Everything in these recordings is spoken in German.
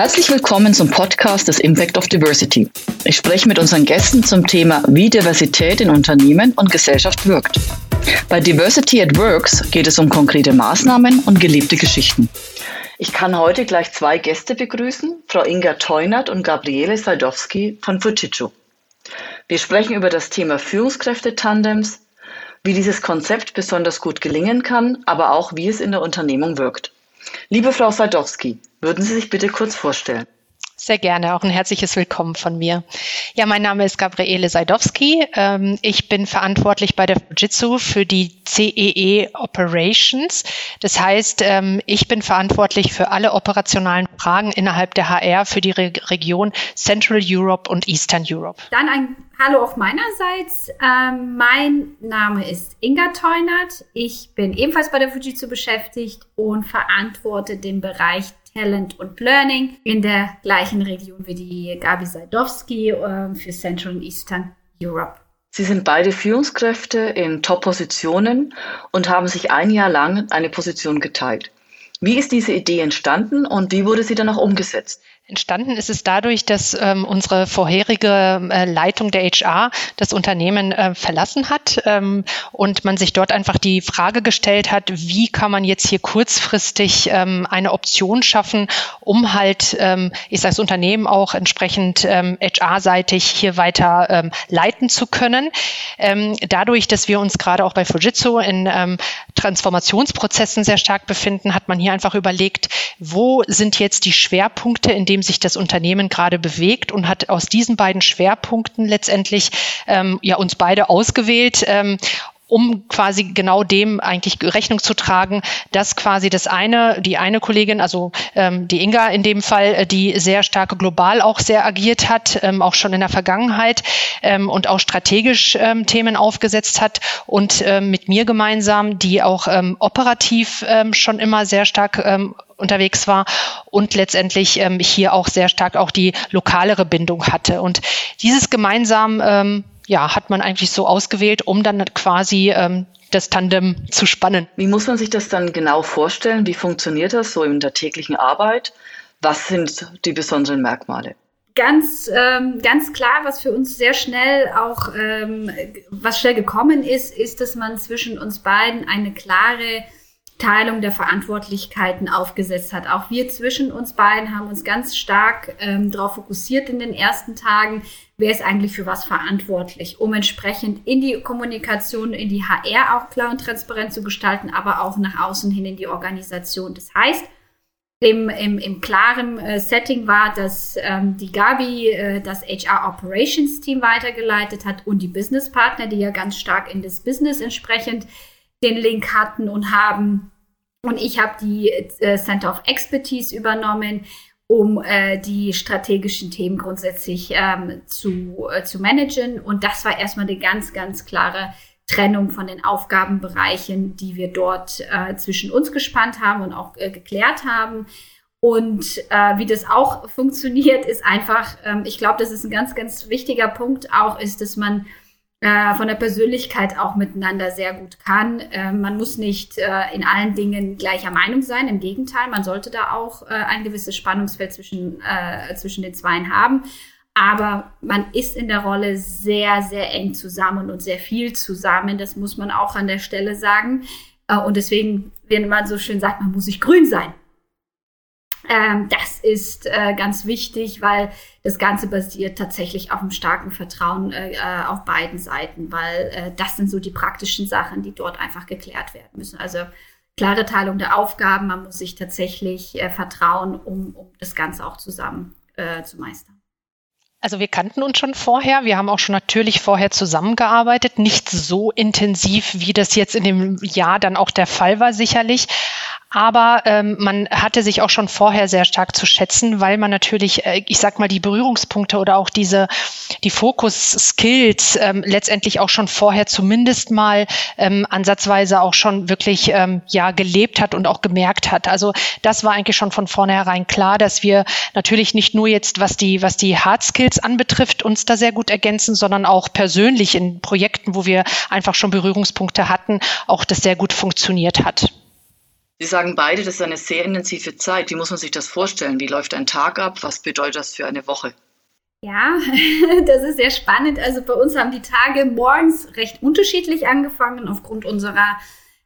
Herzlich willkommen zum Podcast des Impact of Diversity. Ich spreche mit unseren Gästen zum Thema, wie Diversität in Unternehmen und Gesellschaft wirkt. Bei Diversity at Works geht es um konkrete Maßnahmen und gelebte Geschichten. Ich kann heute gleich zwei Gäste begrüßen, Frau Inga Teunert und Gabriele Sajdowski von Fujitsu. Wir sprechen über das Thema Führungskräfte-Tandems, wie dieses Konzept besonders gut gelingen kann, aber auch wie es in der Unternehmung wirkt. Liebe Frau Sadowski, würden Sie sich bitte kurz vorstellen? Sehr gerne, auch ein herzliches Willkommen von mir. Ja, mein Name ist Gabriele Seidowski. Ähm, ich bin verantwortlich bei der Fujitsu für die CEE e Operations. Das heißt, ähm, ich bin verantwortlich für alle operationalen Fragen innerhalb der HR für die Region Central Europe und Eastern Europe. Dann ein Hallo auch meinerseits. Ähm, mein Name ist Inga Teunert. Ich bin ebenfalls bei der Fujitsu beschäftigt und verantworte den Bereich Talent und Learning in der gleichen Region wie die Gabi Seidowski äh, für Central and Eastern Europe. Sie sind beide Führungskräfte in Top-Positionen und haben sich ein Jahr lang eine Position geteilt. Wie ist diese Idee entstanden und wie wurde sie dann auch umgesetzt? Entstanden ist es dadurch, dass ähm, unsere vorherige äh, Leitung der HR das Unternehmen äh, verlassen hat ähm, und man sich dort einfach die Frage gestellt hat, wie kann man jetzt hier kurzfristig ähm, eine Option schaffen, um halt, ähm, ich sage das Unternehmen auch entsprechend ähm, HR-seitig hier weiter ähm, leiten zu können. Ähm, dadurch, dass wir uns gerade auch bei Fujitsu in ähm, Transformationsprozessen sehr stark befinden, hat man hier einfach überlegt, wo sind jetzt die Schwerpunkte, in denen dem sich das Unternehmen gerade bewegt und hat aus diesen beiden Schwerpunkten letztendlich ähm, ja uns beide ausgewählt. Ähm, um quasi genau dem eigentlich Rechnung zu tragen, dass quasi das eine, die eine Kollegin, also ähm, die Inga in dem Fall, äh, die sehr stark global auch sehr agiert hat, ähm, auch schon in der Vergangenheit ähm, und auch strategisch ähm, Themen aufgesetzt hat und ähm, mit mir gemeinsam, die auch ähm, operativ ähm, schon immer sehr stark ähm, unterwegs war und letztendlich ähm, hier auch sehr stark auch die lokalere Bindung hatte. Und dieses gemeinsam ähm, ja, hat man eigentlich so ausgewählt, um dann quasi ähm, das Tandem zu spannen. Wie muss man sich das dann genau vorstellen? Wie funktioniert das so in der täglichen Arbeit? Was sind die besonderen Merkmale? Ganz, ähm, ganz klar, was für uns sehr schnell auch, ähm, was schnell gekommen ist, ist, dass man zwischen uns beiden eine klare Teilung der Verantwortlichkeiten aufgesetzt hat. Auch wir zwischen uns beiden haben uns ganz stark ähm, darauf fokussiert in den ersten Tagen, wer ist eigentlich für was verantwortlich, um entsprechend in die Kommunikation, in die HR auch klar und transparent zu gestalten, aber auch nach außen hin in die Organisation. Das heißt, im, im, im klaren äh, Setting war, dass ähm, die Gabi äh, das HR Operations Team weitergeleitet hat und die Business Partner, die ja ganz stark in das Business entsprechend den Link hatten und haben. Und ich habe die äh, Center of Expertise übernommen, um äh, die strategischen Themen grundsätzlich ähm, zu, äh, zu managen. Und das war erstmal eine ganz, ganz klare Trennung von den Aufgabenbereichen, die wir dort äh, zwischen uns gespannt haben und auch äh, geklärt haben. Und äh, wie das auch funktioniert, ist einfach, ähm, ich glaube, das ist ein ganz, ganz wichtiger Punkt auch, ist, dass man äh, von der Persönlichkeit auch miteinander sehr gut kann. Äh, man muss nicht äh, in allen Dingen gleicher Meinung sein. Im Gegenteil, man sollte da auch äh, ein gewisses Spannungsfeld zwischen, äh, zwischen den Zweien haben. Aber man ist in der Rolle sehr, sehr eng zusammen und sehr viel zusammen. Das muss man auch an der Stelle sagen. Äh, und deswegen, wenn man so schön sagt, man muss sich grün sein. Ähm, das ist äh, ganz wichtig, weil das Ganze basiert tatsächlich auf einem starken Vertrauen äh, äh, auf beiden Seiten, weil äh, das sind so die praktischen Sachen, die dort einfach geklärt werden müssen. Also klare Teilung der Aufgaben, man muss sich tatsächlich äh, vertrauen, um, um das Ganze auch zusammen äh, zu meistern. Also wir kannten uns schon vorher. Wir haben auch schon natürlich vorher zusammengearbeitet. Nicht so intensiv, wie das jetzt in dem Jahr dann auch der Fall war, sicherlich. Aber ähm, man hatte sich auch schon vorher sehr stark zu schätzen, weil man natürlich, äh, ich sag mal, die Berührungspunkte oder auch diese, die Fokus-Skills ähm, letztendlich auch schon vorher zumindest mal ähm, ansatzweise auch schon wirklich ähm, ja gelebt hat und auch gemerkt hat. Also das war eigentlich schon von vornherein klar, dass wir natürlich nicht nur jetzt, was die, was die Hard Skills anbetrifft, uns da sehr gut ergänzen, sondern auch persönlich in Projekten, wo wir einfach schon Berührungspunkte hatten, auch das sehr gut funktioniert hat. Sie sagen beide, das ist eine sehr intensive Zeit. Wie muss man sich das vorstellen? Wie läuft ein Tag ab? Was bedeutet das für eine Woche? Ja, das ist sehr spannend. Also bei uns haben die Tage morgens recht unterschiedlich angefangen aufgrund unserer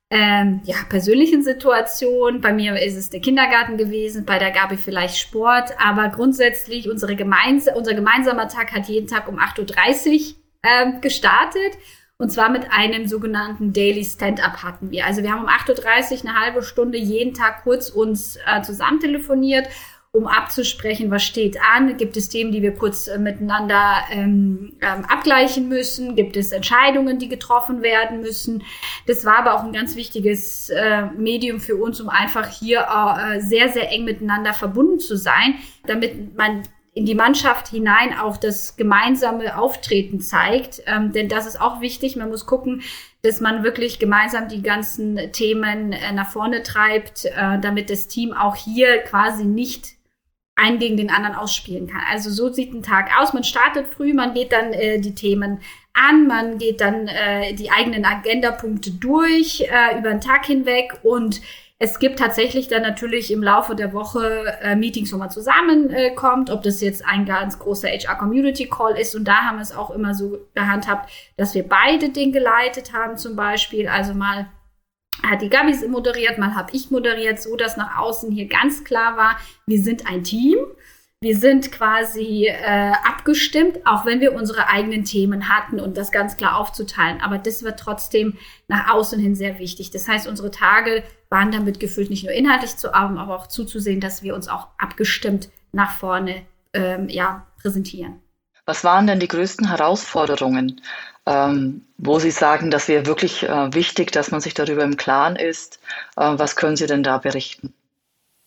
ähm, ja, persönlichen Situation. Bei mir ist es der Kindergarten gewesen, bei der Gabi vielleicht Sport, aber grundsätzlich unsere gemeins unser gemeinsamer Tag hat jeden Tag um 8.30 Uhr äh, gestartet. Und zwar mit einem sogenannten Daily Stand-up hatten wir. Also wir haben um 8.30 Uhr eine halbe Stunde jeden Tag kurz uns äh, zusammen telefoniert um abzusprechen, was steht an. Gibt es Themen, die wir kurz äh, miteinander ähm, ähm, abgleichen müssen? Gibt es Entscheidungen, die getroffen werden müssen? Das war aber auch ein ganz wichtiges äh, Medium für uns, um einfach hier äh, sehr, sehr eng miteinander verbunden zu sein, damit man in die Mannschaft hinein auch das gemeinsame Auftreten zeigt. Ähm, denn das ist auch wichtig. Man muss gucken, dass man wirklich gemeinsam die ganzen Themen äh, nach vorne treibt, äh, damit das Team auch hier quasi nicht einen gegen den anderen ausspielen kann. Also so sieht ein Tag aus. Man startet früh, man geht dann äh, die Themen an, man geht dann äh, die eigenen Agendapunkte durch äh, über den Tag hinweg und es gibt tatsächlich dann natürlich im Laufe der Woche äh, Meetings, wo man zusammenkommt, äh, ob das jetzt ein ganz großer HR Community Call ist. Und da haben wir es auch immer so gehandhabt, dass wir beide den geleitet haben zum Beispiel. Also mal hat die Gabi moderiert, mal habe ich moderiert, so dass nach außen hier ganz klar war, wir sind ein Team. Wir sind quasi äh, abgestimmt, auch wenn wir unsere eigenen Themen hatten und das ganz klar aufzuteilen. Aber das wird trotzdem nach außen hin sehr wichtig. Das heißt, unsere Tage waren damit gefüllt, nicht nur inhaltlich zu arbeiten, aber auch zuzusehen, dass wir uns auch abgestimmt nach vorne ähm, ja, präsentieren. Was waren denn die größten Herausforderungen ähm, wo Sie sagen, das wäre wirklich äh, wichtig, dass man sich darüber im Klaren ist. Äh, was können Sie denn da berichten?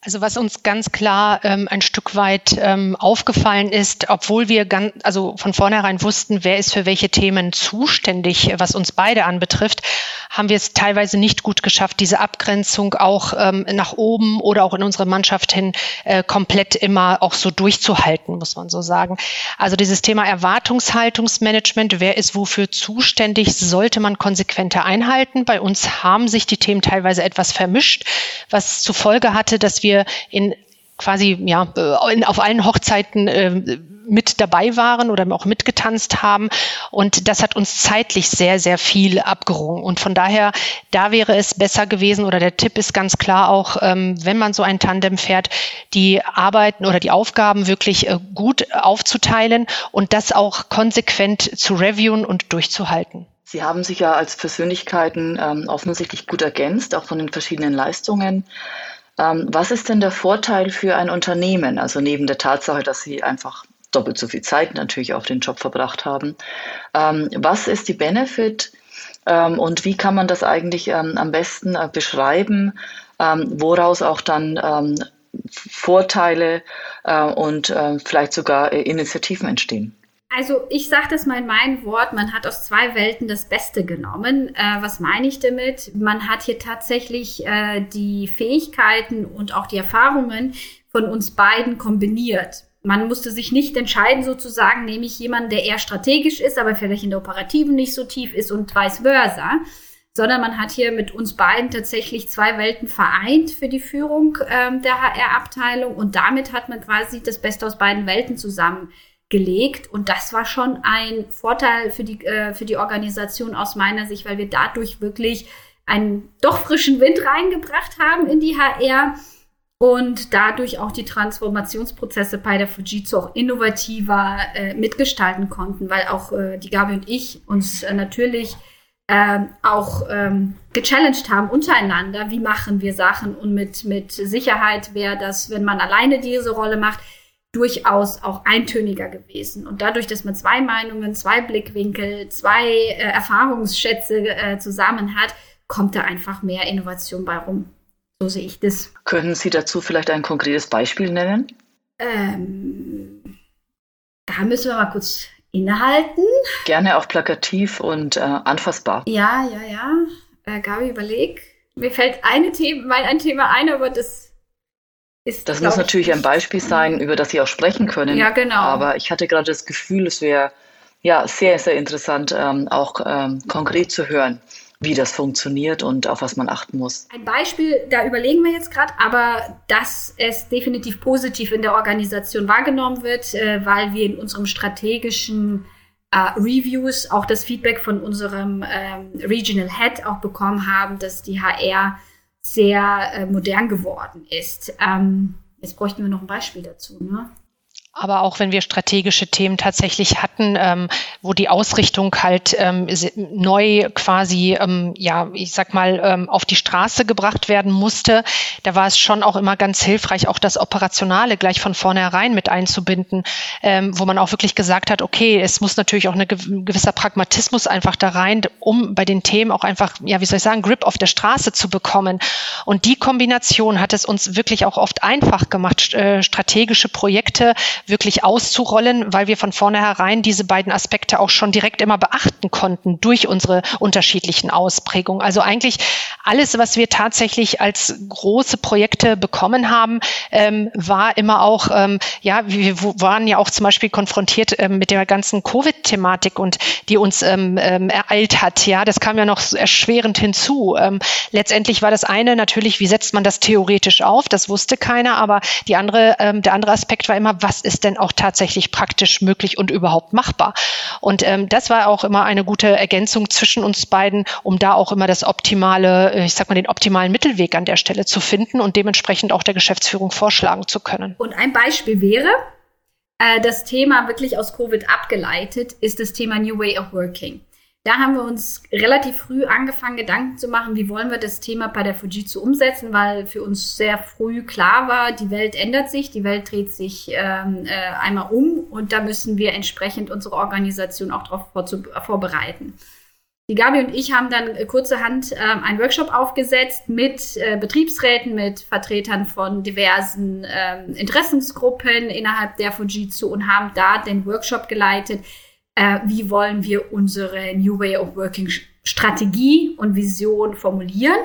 Also was uns ganz klar ähm, ein Stück weit ähm, aufgefallen ist, obwohl wir ganz, also von vornherein wussten, wer ist für welche Themen zuständig, was uns beide anbetrifft, haben wir es teilweise nicht gut geschafft, diese Abgrenzung auch ähm, nach oben oder auch in unsere Mannschaft hin äh, komplett immer auch so durchzuhalten, muss man so sagen. Also dieses Thema Erwartungshaltungsmanagement, wer ist wofür zuständig, sollte man konsequenter einhalten. Bei uns haben sich die Themen teilweise etwas vermischt, was zur Folge hatte, dass wir in quasi ja in, auf allen Hochzeiten äh, mit dabei waren oder auch mitgetanzt haben und das hat uns zeitlich sehr sehr viel abgerungen und von daher da wäre es besser gewesen oder der Tipp ist ganz klar auch ähm, wenn man so ein Tandem fährt die Arbeiten oder die Aufgaben wirklich äh, gut aufzuteilen und das auch konsequent zu reviewen und durchzuhalten. Sie haben sich ja als Persönlichkeiten ähm, offensichtlich gut ergänzt, auch von den verschiedenen Leistungen. Ähm, was ist denn der Vorteil für ein Unternehmen? Also neben der Tatsache, dass Sie einfach doppelt so viel Zeit natürlich auf den Job verbracht haben. Ähm, was ist die Benefit ähm, und wie kann man das eigentlich am besten äh, beschreiben, woraus auch dann Vorteile äh, und äh, vielleicht sogar Initiativen entstehen? Also ich sage das mal in meinem Wort, man hat aus zwei Welten das Beste genommen. Äh, was meine ich damit? Man hat hier tatsächlich äh, die Fähigkeiten und auch die Erfahrungen von uns beiden kombiniert. Man musste sich nicht entscheiden, sozusagen, nehme ich jemanden, der eher strategisch ist, aber vielleicht in der Operativen nicht so tief ist und vice versa, sondern man hat hier mit uns beiden tatsächlich zwei Welten vereint für die Führung ähm, der HR-Abteilung und damit hat man quasi das Beste aus beiden Welten zusammen gelegt. Und das war schon ein Vorteil für die, äh, für die Organisation aus meiner Sicht, weil wir dadurch wirklich einen doch frischen Wind reingebracht haben in die HR und dadurch auch die Transformationsprozesse bei der Fujitsu auch innovativer äh, mitgestalten konnten, weil auch äh, die Gabi und ich uns äh, natürlich äh, auch ähm, gechallenged haben untereinander, wie machen wir Sachen und mit, mit Sicherheit wäre das, wenn man alleine diese Rolle macht, durchaus auch eintöniger gewesen. Und dadurch, dass man zwei Meinungen, zwei Blickwinkel, zwei äh, Erfahrungsschätze äh, zusammen hat, kommt da einfach mehr Innovation bei rum. So sehe ich das. Können Sie dazu vielleicht ein konkretes Beispiel nennen? Ähm, da müssen wir mal kurz innehalten. Gerne auch plakativ und äh, anfassbar. Ja, ja, ja. Äh, Gabi, überleg. Mir fällt eine Thema, ein Thema ein, aber das ist, das muss natürlich ein Beispiel sein, über das Sie auch sprechen können. Ja, genau. Aber ich hatte gerade das Gefühl, es wäre ja sehr, sehr interessant, ähm, auch ähm, konkret zu hören. wie das funktioniert und auf was man achten muss. Ein Beispiel, da überlegen wir jetzt gerade, aber dass es definitiv positiv in der Organisation wahrgenommen wird, äh, weil wir in unserem strategischen äh, Reviews auch das Feedback von unserem ähm, Regional Head auch bekommen haben, dass die HR sehr äh, modern geworden ist. Ähm, jetzt bräuchten wir noch ein Beispiel dazu. Ne? Aber auch wenn wir strategische Themen tatsächlich hatten, ähm, wo die Ausrichtung halt ähm, neu quasi, ähm, ja, ich sag mal, ähm, auf die Straße gebracht werden musste, da war es schon auch immer ganz hilfreich, auch das Operationale gleich von vornherein mit einzubinden, ähm, wo man auch wirklich gesagt hat, okay, es muss natürlich auch ein gewisser Pragmatismus einfach da rein, um bei den Themen auch einfach, ja, wie soll ich sagen, Grip auf der Straße zu bekommen. Und die Kombination hat es uns wirklich auch oft einfach gemacht, äh, strategische Projekte wirklich auszurollen, weil wir von vornherein diese beiden Aspekte auch schon direkt immer beachten konnten durch unsere unterschiedlichen Ausprägungen. Also eigentlich alles, was wir tatsächlich als große Projekte bekommen haben, ähm, war immer auch, ähm, ja, wir waren ja auch zum Beispiel konfrontiert ähm, mit der ganzen Covid-Thematik und die uns ähm, ähm, ereilt hat. Ja, das kam ja noch erschwerend hinzu. Ähm, letztendlich war das eine natürlich, wie setzt man das theoretisch auf? Das wusste keiner, aber die andere, der andere Aspekt war immer, was ist denn auch tatsächlich praktisch möglich und überhaupt machbar? Und ähm, das war auch immer eine gute Ergänzung zwischen uns beiden, um da auch immer das optimale, äh, ich sag mal, den optimalen Mittelweg an der Stelle zu finden und dementsprechend auch der Geschäftsführung vorschlagen zu können. Und ein Beispiel wäre, äh, das Thema wirklich aus Covid abgeleitet, ist das Thema New Way of Working. Da haben wir uns relativ früh angefangen, Gedanken zu machen, wie wollen wir das Thema bei der Fujitsu umsetzen, weil für uns sehr früh klar war, die Welt ändert sich, die Welt dreht sich ähm, äh, einmal um und da müssen wir entsprechend unsere Organisation auch darauf vor vorbereiten. Die Gabi und ich haben dann äh, kurzerhand äh, einen Workshop aufgesetzt mit äh, Betriebsräten, mit Vertretern von diversen äh, Interessensgruppen innerhalb der Fujitsu und haben da den Workshop geleitet, äh, wie wollen wir unsere New Way of Working Strategie und Vision formulieren.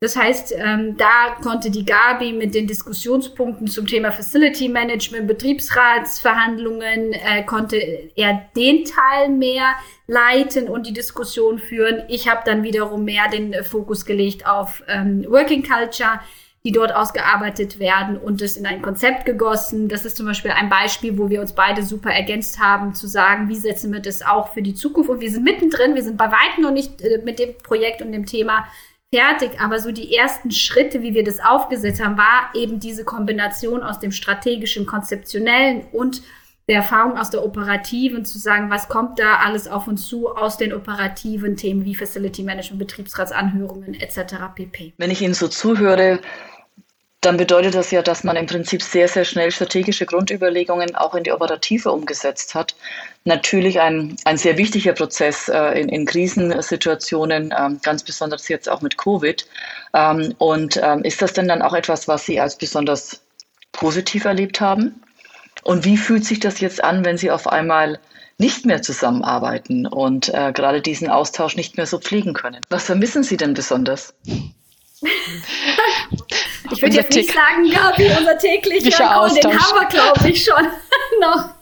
Das heißt, ähm, da konnte die Gabi mit den Diskussionspunkten zum Thema Facility Management, Betriebsratsverhandlungen, äh, konnte er den Teil mehr leiten und die Diskussion führen. Ich habe dann wiederum mehr den Fokus gelegt auf ähm, Working Culture die dort ausgearbeitet werden und es in ein Konzept gegossen. Das ist zum Beispiel ein Beispiel, wo wir uns beide super ergänzt haben, zu sagen, wie setzen wir das auch für die Zukunft. Und wir sind mittendrin, wir sind bei weitem noch nicht äh, mit dem Projekt und dem Thema fertig, aber so die ersten Schritte, wie wir das aufgesetzt haben, war eben diese Kombination aus dem strategischen, konzeptionellen und der Erfahrung aus der operativen zu sagen, was kommt da alles auf uns zu aus den operativen Themen wie Facility Management, Betriebsratsanhörungen etc. pp. Wenn ich Ihnen so zuhöre, dann bedeutet das ja, dass man im Prinzip sehr, sehr schnell strategische Grundüberlegungen auch in die Operative umgesetzt hat. Natürlich ein, ein sehr wichtiger Prozess äh, in, in Krisensituationen, ähm, ganz besonders jetzt auch mit Covid. Ähm, und ähm, ist das denn dann auch etwas, was Sie als besonders positiv erlebt haben? Und wie fühlt sich das jetzt an, wenn Sie auf einmal nicht mehr zusammenarbeiten und äh, gerade diesen Austausch nicht mehr so pflegen können? Was vermissen Sie denn besonders? Ich würde jetzt nicht sagen, Gabi, unser täglicher Austausch. Den haben wir, glaube ich, schon noch.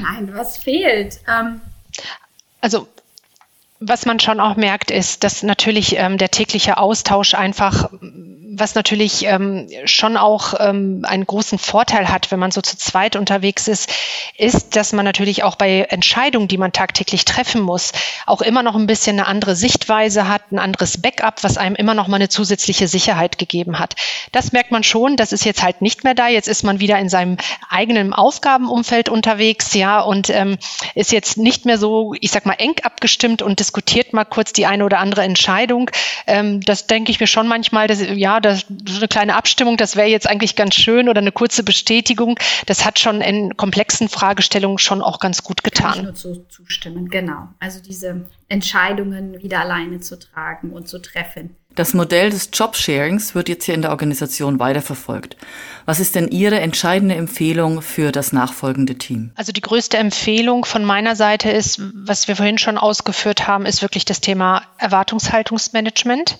Nein, was fehlt? Ähm, also was man schon auch merkt, ist, dass natürlich ähm, der tägliche Austausch einfach was natürlich ähm, schon auch ähm, einen großen Vorteil hat, wenn man so zu zweit unterwegs ist, ist, dass man natürlich auch bei Entscheidungen, die man tagtäglich treffen muss, auch immer noch ein bisschen eine andere Sichtweise hat, ein anderes Backup, was einem immer noch mal eine zusätzliche Sicherheit gegeben hat. Das merkt man schon, das ist jetzt halt nicht mehr da. Jetzt ist man wieder in seinem eigenen Aufgabenumfeld unterwegs, ja, und ähm, ist jetzt nicht mehr so, ich sag mal, eng abgestimmt und diskutiert mal kurz die eine oder andere Entscheidung. Ähm, das denke ich mir schon manchmal, dass, ja, das, so eine kleine Abstimmung, das wäre jetzt eigentlich ganz schön oder eine kurze Bestätigung. Das hat schon in komplexen Fragestellungen schon auch ganz gut getan. Kann ich nur zu, zustimmen, genau. Also diese Entscheidungen wieder alleine zu tragen und zu treffen. Das Modell des Jobsharings wird jetzt hier in der Organisation weiterverfolgt. Was ist denn Ihre entscheidende Empfehlung für das nachfolgende Team? Also die größte Empfehlung von meiner Seite ist, was wir vorhin schon ausgeführt haben, ist wirklich das Thema Erwartungshaltungsmanagement.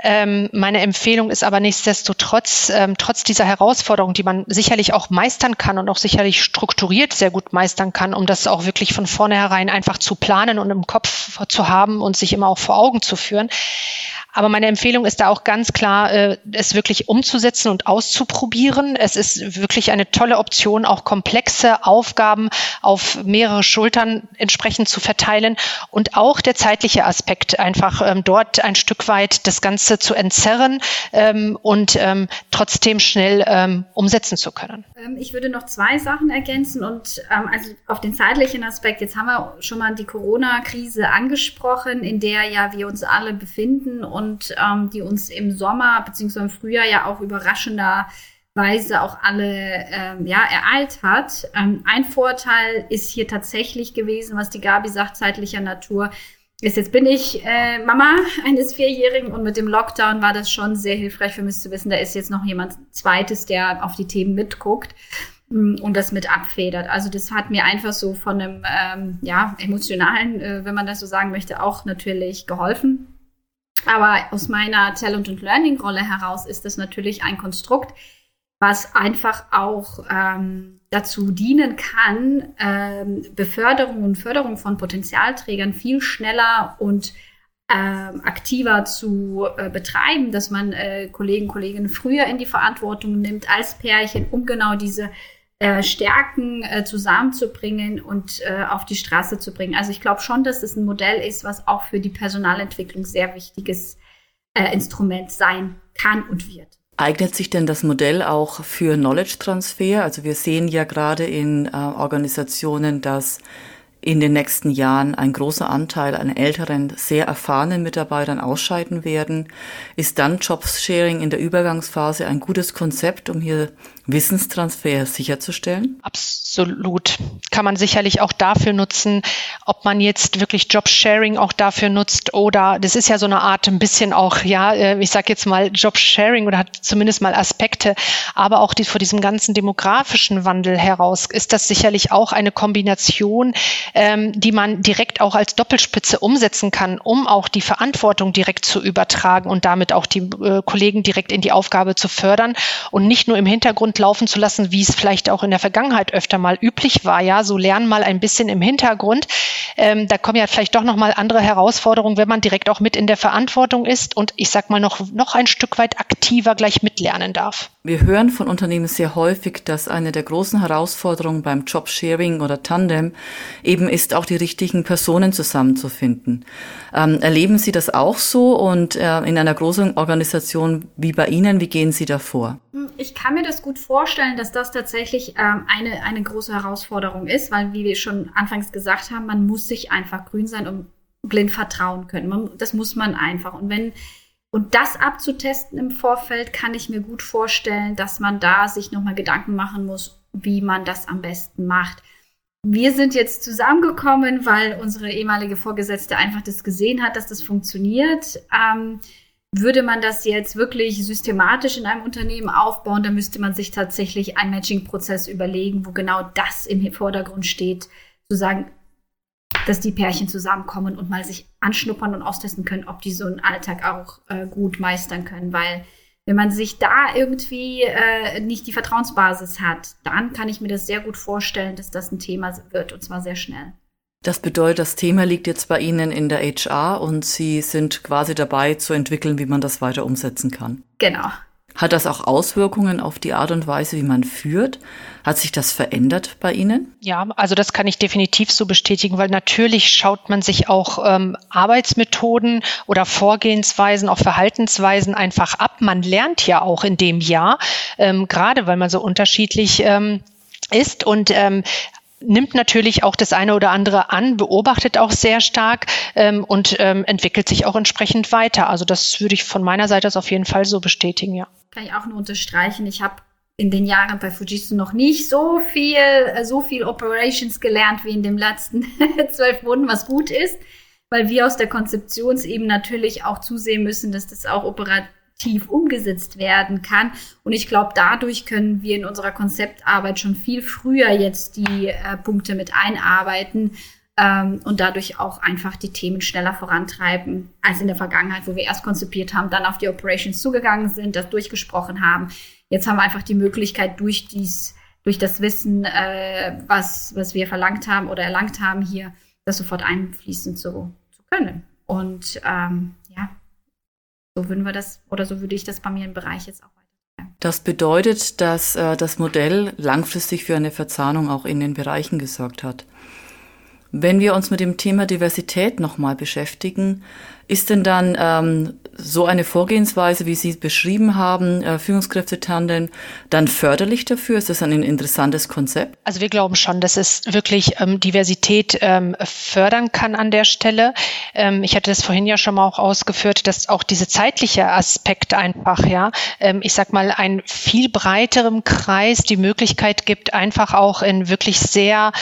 Ähm, meine Empfehlung ist aber nichtsdestotrotz, ähm, trotz dieser Herausforderung, die man sicherlich auch meistern kann und auch sicherlich strukturiert sehr gut meistern kann, um das auch wirklich von vornherein einfach zu planen und im Kopf zu haben und sich immer auch vor Augen zu führen, aber meine Empfehlung ist da auch ganz klar, äh, es wirklich umzusetzen und auszuprobieren. Es ist wirklich eine tolle Option, auch komplexe Aufgaben auf mehrere Schultern entsprechend zu verteilen und auch der zeitliche Aspekt einfach ähm, dort ein Stück weit das Ganze zu entzerren ähm, und ähm, trotzdem schnell ähm, umsetzen zu können. Ähm, ich würde noch zwei Sachen ergänzen und ähm, also auf den zeitlichen Aspekt, jetzt haben wir schon mal die Corona-Krise angesprochen, in der ja wir uns alle befinden und ähm, die uns im Sommer bzw. im Frühjahr ja auch überraschenderweise auch alle ähm, ja, ereilt hat. Ähm, ein Vorteil ist hier tatsächlich gewesen, was die Gabi sagt, zeitlicher Natur, ist jetzt bin ich äh, Mama eines Vierjährigen und mit dem Lockdown war das schon sehr hilfreich für mich zu wissen, da ist jetzt noch jemand Zweites, der auf die Themen mitguckt mm, und das mit abfedert. Also das hat mir einfach so von einem ähm, ja, emotionalen, äh, wenn man das so sagen möchte, auch natürlich geholfen. Aber aus meiner Talent- und Learning-Rolle heraus ist das natürlich ein Konstrukt, was einfach auch ähm, dazu dienen kann, ähm, Beförderung und Förderung von Potenzialträgern viel schneller und ähm, aktiver zu äh, betreiben, dass man äh, Kollegen, Kolleginnen früher in die Verantwortung nimmt als Pärchen, um genau diese äh, Stärken äh, zusammenzubringen und äh, auf die Straße zu bringen. Also ich glaube schon, dass es ein Modell ist, was auch für die Personalentwicklung sehr wichtiges äh, Instrument sein kann und wird. Eignet sich denn das Modell auch für Knowledge Transfer? Also wir sehen ja gerade in äh, Organisationen, dass in den nächsten Jahren ein großer Anteil an älteren, sehr erfahrenen Mitarbeitern ausscheiden werden. Ist dann Jobsharing in der Übergangsphase ein gutes Konzept, um hier Wissenstransfer sicherzustellen? Absolut. Kann man sicherlich auch dafür nutzen, ob man jetzt wirklich Jobsharing auch dafür nutzt oder das ist ja so eine Art ein bisschen auch, ja, äh, ich sage jetzt mal Jobsharing oder hat zumindest mal Aspekte, aber auch die, vor diesem ganzen demografischen Wandel heraus ist das sicherlich auch eine Kombination, ähm, die man direkt auch als Doppelspitze umsetzen kann, um auch die Verantwortung direkt zu übertragen und damit auch die äh, Kollegen direkt in die Aufgabe zu fördern und nicht nur im Hintergrund laufen zu lassen, wie es vielleicht auch in der Vergangenheit öfter mal üblich war. Ja, so lernen mal ein bisschen im Hintergrund. Ähm, da kommen ja vielleicht doch noch mal andere Herausforderungen, wenn man direkt auch mit in der Verantwortung ist und ich sag mal noch noch ein Stück weit aktiver gleich mitlernen darf. Wir hören von Unternehmen sehr häufig, dass eine der großen Herausforderungen beim Jobsharing oder Tandem eben ist, auch die richtigen Personen zusammenzufinden. Ähm, erleben Sie das auch so und äh, in einer großen Organisation wie bei Ihnen, wie gehen Sie davor? Ich kann mir das gut vorstellen, dass das tatsächlich ähm, eine, eine große Herausforderung ist, weil, wie wir schon anfangs gesagt haben, man muss sich einfach grün sein und blind vertrauen können. Man, das muss man einfach. Und wenn und das abzutesten im Vorfeld kann ich mir gut vorstellen, dass man da sich nochmal Gedanken machen muss, wie man das am besten macht. Wir sind jetzt zusammengekommen, weil unsere ehemalige Vorgesetzte einfach das gesehen hat, dass das funktioniert. Ähm, würde man das jetzt wirklich systematisch in einem Unternehmen aufbauen, dann müsste man sich tatsächlich einen Matching-Prozess überlegen, wo genau das im Vordergrund steht, zu sagen, dass die Pärchen zusammenkommen und mal sich anschnuppern und austesten können, ob die so einen Alltag auch äh, gut meistern können. Weil wenn man sich da irgendwie äh, nicht die Vertrauensbasis hat, dann kann ich mir das sehr gut vorstellen, dass das ein Thema wird und zwar sehr schnell. Das bedeutet, das Thema liegt jetzt bei Ihnen in der HR und Sie sind quasi dabei zu entwickeln, wie man das weiter umsetzen kann. Genau. Hat das auch Auswirkungen auf die Art und Weise, wie man führt? Hat sich das verändert bei Ihnen? Ja, also das kann ich definitiv so bestätigen, weil natürlich schaut man sich auch ähm, Arbeitsmethoden oder Vorgehensweisen, auch Verhaltensweisen einfach ab. Man lernt ja auch in dem Jahr, ähm, gerade weil man so unterschiedlich ähm, ist und ähm, nimmt natürlich auch das eine oder andere an, beobachtet auch sehr stark ähm, und ähm, entwickelt sich auch entsprechend weiter. Also das würde ich von meiner Seite aus auf jeden Fall so bestätigen, ja. Kann ich auch nur unterstreichen. Ich habe in den Jahren bei Fujitsu noch nicht so viel, äh, so viel Operations gelernt wie in den letzten zwölf Monaten, was gut ist. weil wir aus der Konzeptionsebene natürlich auch zusehen müssen, dass das auch operativ umgesetzt werden kann. Und ich glaube, dadurch können wir in unserer Konzeptarbeit schon viel früher jetzt die äh, Punkte mit einarbeiten ähm, und dadurch auch einfach die Themen schneller vorantreiben als in der Vergangenheit, wo wir erst konzipiert haben, dann auf die Operations zugegangen sind, das durchgesprochen haben. Jetzt haben wir einfach die Möglichkeit, durch dies, durch das Wissen, äh, was, was wir verlangt haben oder erlangt haben, hier das sofort einfließen zu, zu können. Und ähm, so würden wir das oder so würde ich das bei mir im Bereich jetzt auch weiter. Das bedeutet, dass äh, das Modell langfristig für eine Verzahnung auch in den Bereichen gesorgt hat. Wenn wir uns mit dem Thema Diversität nochmal beschäftigen, ist denn dann ähm, so eine Vorgehensweise, wie Sie beschrieben haben, äh, Führungskräftetandem, dann förderlich dafür? Ist das ein interessantes Konzept? Also wir glauben schon, dass es wirklich ähm, Diversität ähm, fördern kann an der Stelle. Ähm, ich hatte das vorhin ja schon mal auch ausgeführt, dass auch diese zeitliche Aspekt einfach, ja, ähm, ich sag mal, einen viel breiterem Kreis die Möglichkeit gibt, einfach auch in wirklich sehr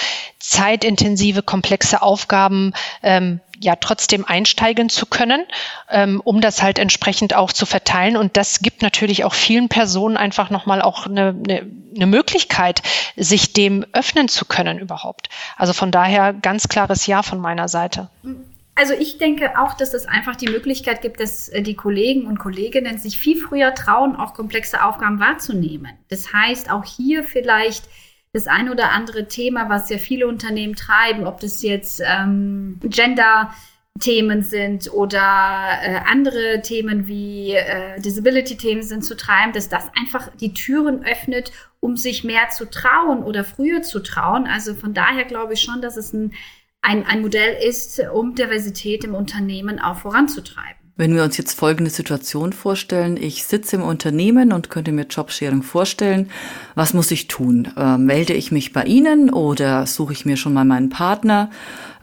zeitintensive, komplexe Aufgaben ähm, ja trotzdem einsteigen zu können, ähm, um das halt entsprechend auch zu verteilen. Und das gibt natürlich auch vielen Personen einfach nochmal auch eine, eine, eine Möglichkeit, sich dem öffnen zu können überhaupt. Also von daher ganz klares Ja von meiner Seite. Also ich denke auch, dass es einfach die Möglichkeit gibt, dass äh, die Kollegen und Kolleginnen sich viel früher trauen, auch komplexe Aufgaben wahrzunehmen. Das heißt, auch hier vielleicht das ein oder andere Thema, was ja viele Unternehmen treiben, ob das jetzt ähm, Gender Themen sind oder äh, andere Themen wie äh, Disability-Themen sind zu treiben, dass das einfach die Türen öffnet, um sich mehr zu trauen oder früher zu trauen. Also von daher glaube ich schon, dass es ein, ein, ein Modell ist, um Diversität im Unternehmen auch voranzutreiben. Wenn wir uns jetzt folgende Situation vorstellen, ich sitze im Unternehmen und könnte mir Jobsharing vorstellen, was muss ich tun? Äh, melde ich mich bei Ihnen oder suche ich mir schon mal meinen Partner?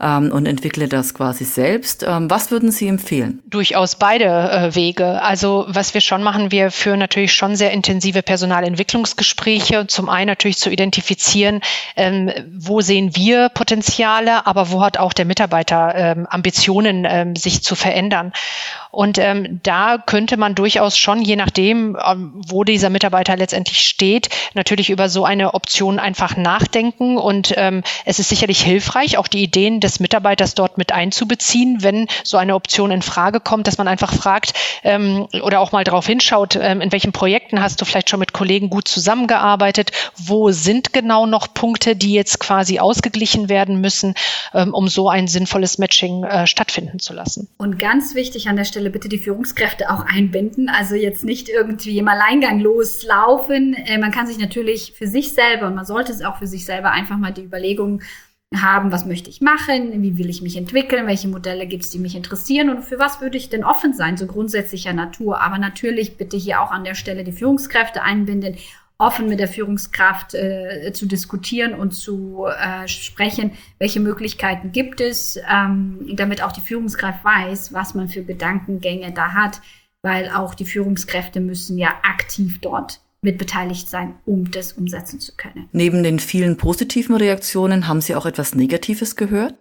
ähm, und entwickle das quasi selbst. Ähm, was würden Sie empfehlen? Durchaus beide äh, Wege. Also was wir schon machen, wir führen natürlich schon sehr intensive Personalentwicklungsgespräche. Zum einen natürlich zu identifizieren, ähm, wo sehen wir Potenziale, aber wo hat auch der Mitarbeiter ähm, Ambitionen, ähm, sich zu verändern. Und ähm, da könnte man durchaus schon, je nachdem, ähm, wo dieser Mitarbeiter letztendlich steht, natürlich über so eine Option einfach nachdenken. Und ähm, es ist sicherlich hilfreich, auch die Ideen des Mitarbeiters dort mit einzubeziehen, wenn so eine Option in Frage kommt, dass man einfach fragt ähm, oder auch mal darauf hinschaut, ähm, in welchen Projekten hast du vielleicht schon mit Kollegen gut zusammengearbeitet, wo sind genau noch Punkte, die jetzt quasi ausgeglichen werden müssen, ähm, um so ein sinnvolles Matching äh, stattfinden zu lassen. Und ganz wichtig an der Stelle, Stelle bitte die Führungskräfte auch einbinden. Also jetzt nicht irgendwie im Alleingang loslaufen. Äh, man kann sich natürlich für sich selber und man sollte es auch für sich selber einfach mal die Überlegungen haben, was möchte ich machen, wie will ich mich entwickeln, welche Modelle gibt es, die mich interessieren und für was würde ich denn offen sein, so grundsätzlicher Natur. Aber natürlich bitte hier auch an der Stelle die Führungskräfte einbinden offen mit der Führungskraft äh, zu diskutieren und zu äh, sprechen, welche Möglichkeiten gibt es, ähm, damit auch die Führungskraft weiß, was man für Gedankengänge da hat, weil auch die Führungskräfte müssen ja aktiv dort mit beteiligt sein, um das umsetzen zu können. Neben den vielen positiven Reaktionen haben Sie auch etwas Negatives gehört?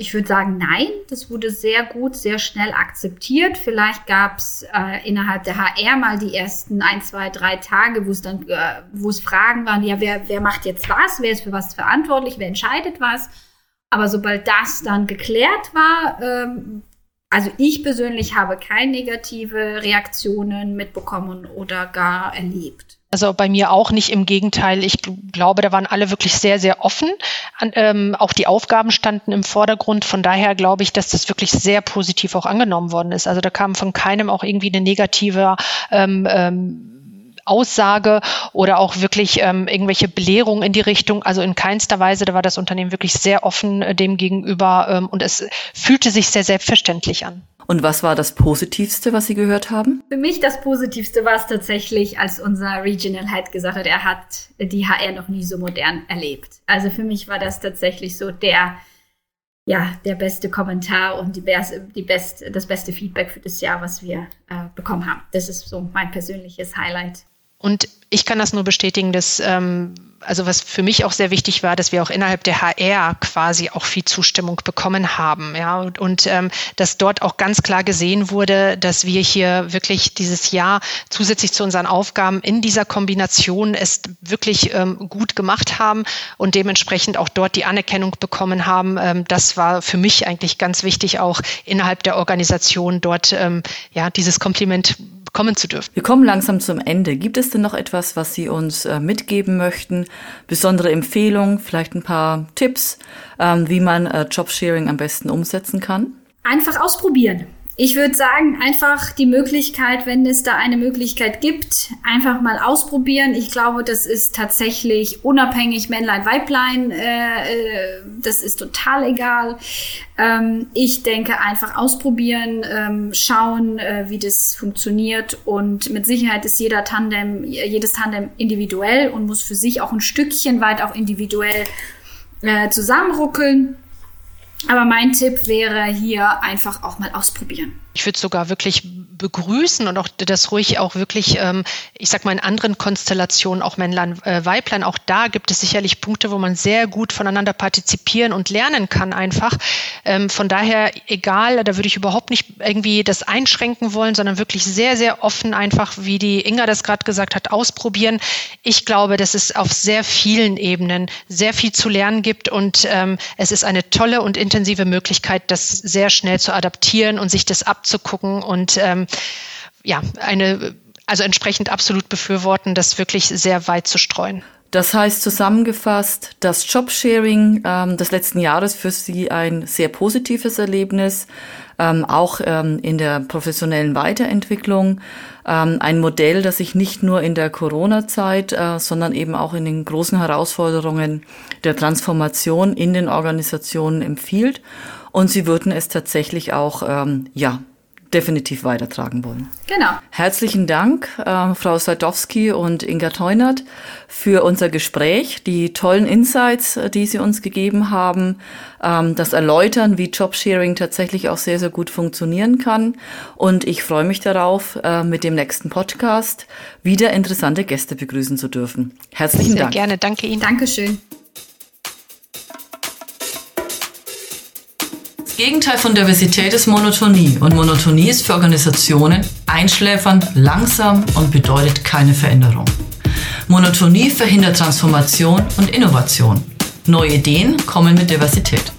Ich würde sagen, nein, das wurde sehr gut, sehr schnell akzeptiert. Vielleicht gab es äh, innerhalb der HR mal die ersten ein, zwei, drei Tage, wo es dann, äh, wo es Fragen waren, ja, wer, wer macht jetzt was, wer ist für was verantwortlich, wer entscheidet was. Aber sobald das dann geklärt war, ähm, also ich persönlich habe keine negative Reaktionen mitbekommen oder gar erlebt. Also bei mir auch nicht, im Gegenteil. Ich glaube, da waren alle wirklich sehr, sehr offen. Ähm, auch die Aufgaben standen im Vordergrund. Von daher glaube ich, dass das wirklich sehr positiv auch angenommen worden ist. Also da kam von keinem auch irgendwie eine negative ähm, ähm, Aussage oder auch wirklich ähm, irgendwelche Belehrungen in die Richtung. Also in keinster Weise, da war das Unternehmen wirklich sehr offen äh, dem gegenüber ähm, und es fühlte sich sehr selbstverständlich an. Und was war das Positivste, was Sie gehört haben? Für mich das Positivste war es tatsächlich, als unser Regional Head gesagt hat, er hat die HR noch nie so modern erlebt. Also für mich war das tatsächlich so der, ja, der beste Kommentar und die, die best, das beste Feedback für das Jahr, was wir äh, bekommen haben. Das ist so mein persönliches Highlight. Und ich kann das nur bestätigen, dass ähm, also was für mich auch sehr wichtig war, dass wir auch innerhalb der HR quasi auch viel Zustimmung bekommen haben. Ja, und, und ähm, dass dort auch ganz klar gesehen wurde, dass wir hier wirklich dieses Jahr zusätzlich zu unseren Aufgaben in dieser Kombination es wirklich ähm, gut gemacht haben und dementsprechend auch dort die Anerkennung bekommen haben. Ähm, das war für mich eigentlich ganz wichtig, auch innerhalb der Organisation dort ähm, ja dieses Kompliment kommen zu dürfen. Wir kommen langsam zum Ende. Gibt es denn noch etwas, was Sie uns äh, mitgeben möchten? Besondere Empfehlungen, vielleicht ein paar Tipps, ähm, wie man äh, Jobsharing am besten umsetzen kann? Einfach ausprobieren. Ich würde sagen, einfach die Möglichkeit, wenn es da eine Möglichkeit gibt, einfach mal ausprobieren. Ich glaube, das ist tatsächlich unabhängig Männlein, Weiblein. Äh, äh, das ist total egal. Ähm, ich denke, einfach ausprobieren, ähm, schauen, äh, wie das funktioniert. Und mit Sicherheit ist jeder Tandem, jedes Tandem individuell und muss für sich auch ein Stückchen weit auch individuell äh, zusammenruckeln. Aber mein Tipp wäre hier einfach auch mal ausprobieren. Ich würde sogar wirklich begrüßen und auch das ruhig auch wirklich, ähm, ich sag mal in anderen Konstellationen, auch Männlein, äh, Weiblein, auch da gibt es sicherlich Punkte, wo man sehr gut voneinander partizipieren und lernen kann einfach. Ähm, von daher, egal, da würde ich überhaupt nicht irgendwie das einschränken wollen, sondern wirklich sehr, sehr offen einfach, wie die Inga das gerade gesagt hat, ausprobieren. Ich glaube, dass es auf sehr vielen Ebenen sehr viel zu lernen gibt und ähm, es ist eine tolle und intensive Möglichkeit, das sehr schnell zu adaptieren und sich das abzugucken und ähm, ja, eine, also entsprechend absolut befürworten, das wirklich sehr weit zu streuen. Das heißt zusammengefasst, das Jobsharing ähm, des letzten Jahres für Sie ein sehr positives Erlebnis, ähm, auch ähm, in der professionellen Weiterentwicklung. Ähm, ein Modell, das sich nicht nur in der Corona-Zeit, äh, sondern eben auch in den großen Herausforderungen der Transformation in den Organisationen empfiehlt. Und Sie würden es tatsächlich auch, ähm, ja, definitiv weitertragen wollen. Genau. Herzlichen Dank, äh, Frau Sadowski und Inga Teunert, für unser Gespräch, die tollen Insights, äh, die Sie uns gegeben haben, ähm, das Erläutern, wie Jobsharing tatsächlich auch sehr, sehr gut funktionieren kann. Und ich freue mich darauf, äh, mit dem nächsten Podcast wieder interessante Gäste begrüßen zu dürfen. Herzlichen sehr Dank. Sehr gerne, danke Ihnen. Dankeschön. Gegenteil von Diversität ist Monotonie und Monotonie ist für Organisationen einschläfernd, langsam und bedeutet keine Veränderung. Monotonie verhindert Transformation und Innovation. Neue Ideen kommen mit Diversität.